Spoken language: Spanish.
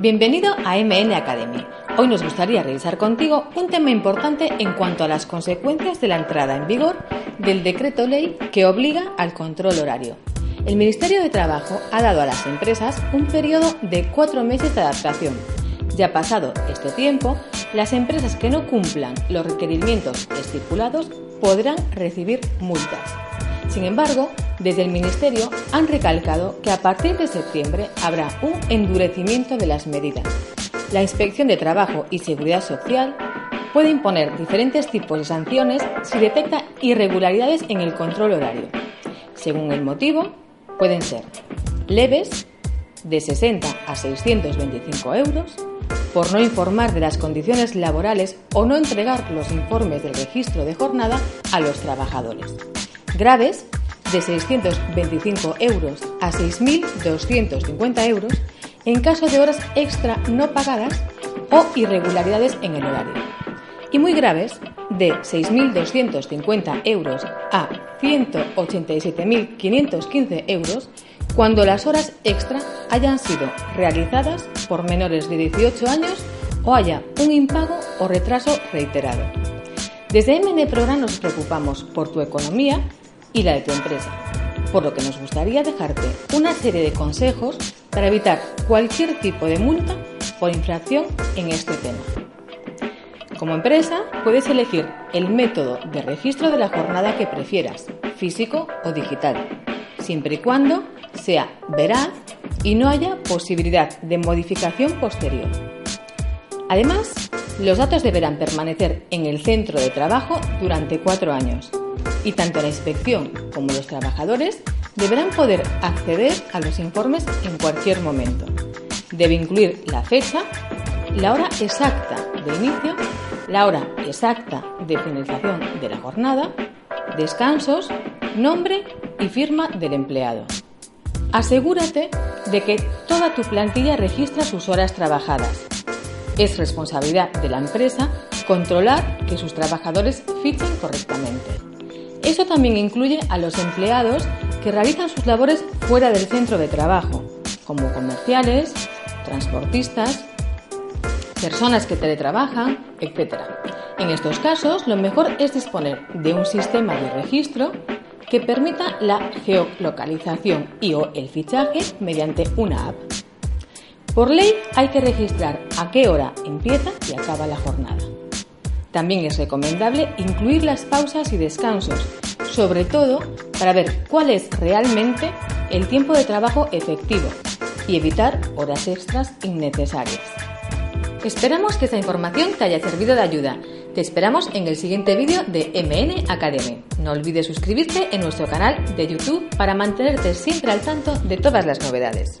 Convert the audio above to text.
Bienvenido a MN Academy. Hoy nos gustaría revisar contigo un tema importante en cuanto a las consecuencias de la entrada en vigor del decreto ley que obliga al control horario. El Ministerio de Trabajo ha dado a las empresas un periodo de cuatro meses de adaptación. Ya pasado este tiempo, las empresas que no cumplan los requerimientos estipulados podrán recibir multas. Sin embargo, desde el Ministerio han recalcado que a partir de septiembre habrá un endurecimiento de las medidas. La Inspección de Trabajo y Seguridad Social puede imponer diferentes tipos de sanciones si detecta irregularidades en el control horario. Según el motivo, pueden ser leves, de 60 a 625 euros, por no informar de las condiciones laborales o no entregar los informes del registro de jornada a los trabajadores graves de 625 euros a 6.250 euros en caso de horas extra no pagadas o irregularidades en el horario. Y muy graves de 6.250 euros a 187.515 euros cuando las horas extra hayan sido realizadas por menores de 18 años o haya un impago o retraso reiterado. Desde MN Programa nos preocupamos por tu economía y la de tu empresa, por lo que nos gustaría dejarte una serie de consejos para evitar cualquier tipo de multa por infracción en este tema. Como empresa, puedes elegir el método de registro de la jornada que prefieras, físico o digital, siempre y cuando sea veraz y no haya posibilidad de modificación posterior. Además, los datos deberán permanecer en el centro de trabajo durante cuatro años y tanto la inspección como los trabajadores deberán poder acceder a los informes en cualquier momento. Debe incluir la fecha, la hora exacta de inicio, la hora exacta de finalización de la jornada, descansos, nombre y firma del empleado. Asegúrate de que toda tu plantilla registra sus horas trabajadas. Es responsabilidad de la empresa controlar que sus trabajadores fichen correctamente. Eso también incluye a los empleados que realizan sus labores fuera del centro de trabajo, como comerciales, transportistas, personas que teletrabajan, etc. En estos casos, lo mejor es disponer de un sistema de registro que permita la geolocalización y o el fichaje mediante una app. Por ley hay que registrar a qué hora empieza y acaba la jornada. También es recomendable incluir las pausas y descansos, sobre todo para ver cuál es realmente el tiempo de trabajo efectivo y evitar horas extras innecesarias. Esperamos que esta información te haya servido de ayuda. Te esperamos en el siguiente vídeo de MN Academy. No olvides suscribirte en nuestro canal de YouTube para mantenerte siempre al tanto de todas las novedades.